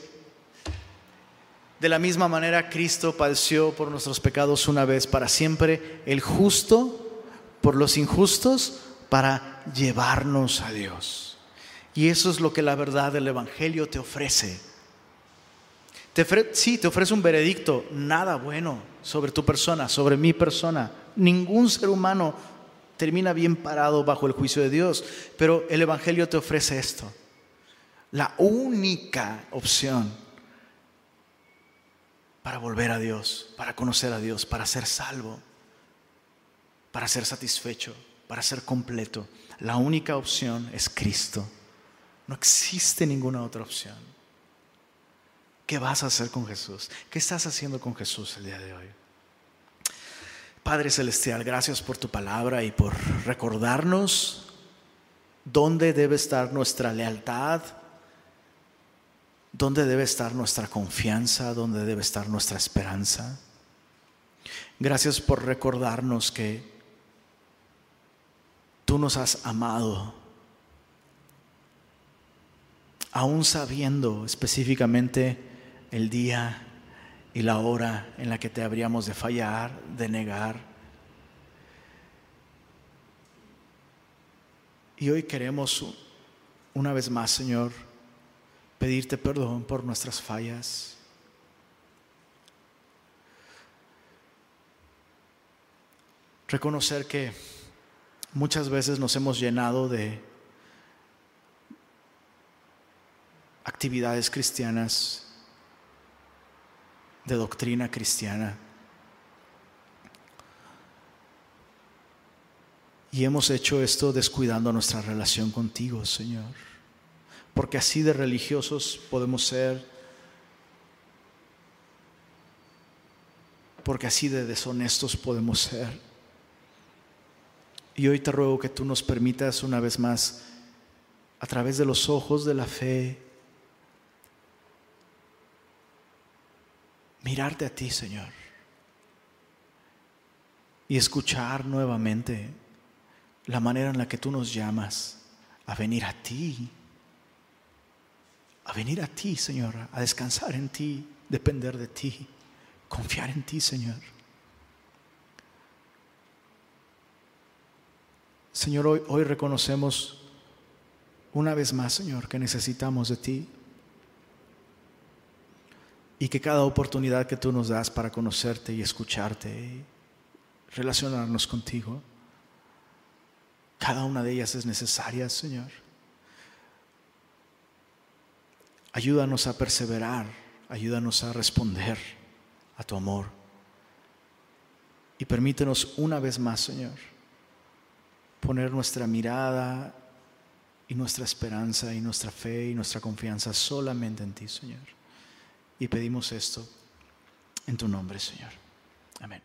de la misma manera, Cristo padeció por nuestros pecados una vez para siempre, el justo por los injustos, para llevarnos a Dios. Y eso es lo que la verdad del Evangelio te ofrece. Sí, te ofrece un veredicto, nada bueno sobre tu persona, sobre mi persona. Ningún ser humano termina bien parado bajo el juicio de Dios, pero el Evangelio te ofrece esto. La única opción para volver a Dios, para conocer a Dios, para ser salvo, para ser satisfecho, para ser completo. La única opción es Cristo. No existe ninguna otra opción. ¿Qué vas a hacer con Jesús? ¿Qué estás haciendo con Jesús el día de hoy? Padre Celestial, gracias por tu palabra y por recordarnos dónde debe estar nuestra lealtad, ¿Dónde debe estar nuestra confianza? ¿Dónde debe estar nuestra esperanza? Gracias por recordarnos que tú nos has amado, aún sabiendo específicamente el día y la hora en la que te habríamos de fallar, de negar. Y hoy queremos una vez más, Señor, pedirte perdón por nuestras fallas. Reconocer que muchas veces nos hemos llenado de actividades cristianas, de doctrina cristiana. Y hemos hecho esto descuidando nuestra relación contigo, Señor porque así de religiosos podemos ser, porque así de deshonestos podemos ser. Y hoy te ruego que tú nos permitas una vez más, a través de los ojos de la fe, mirarte a ti, Señor, y escuchar nuevamente la manera en la que tú nos llamas a venir a ti a venir a ti, Señor, a descansar en ti, depender de ti, confiar en ti, Señor. Señor, hoy, hoy reconocemos una vez más, Señor, que necesitamos de ti y que cada oportunidad que tú nos das para conocerte y escucharte y relacionarnos contigo, cada una de ellas es necesaria, Señor. Ayúdanos a perseverar, ayúdanos a responder a tu amor. Y permítenos una vez más, Señor, poner nuestra mirada y nuestra esperanza y nuestra fe y nuestra confianza solamente en ti, Señor. Y pedimos esto en tu nombre, Señor. Amén.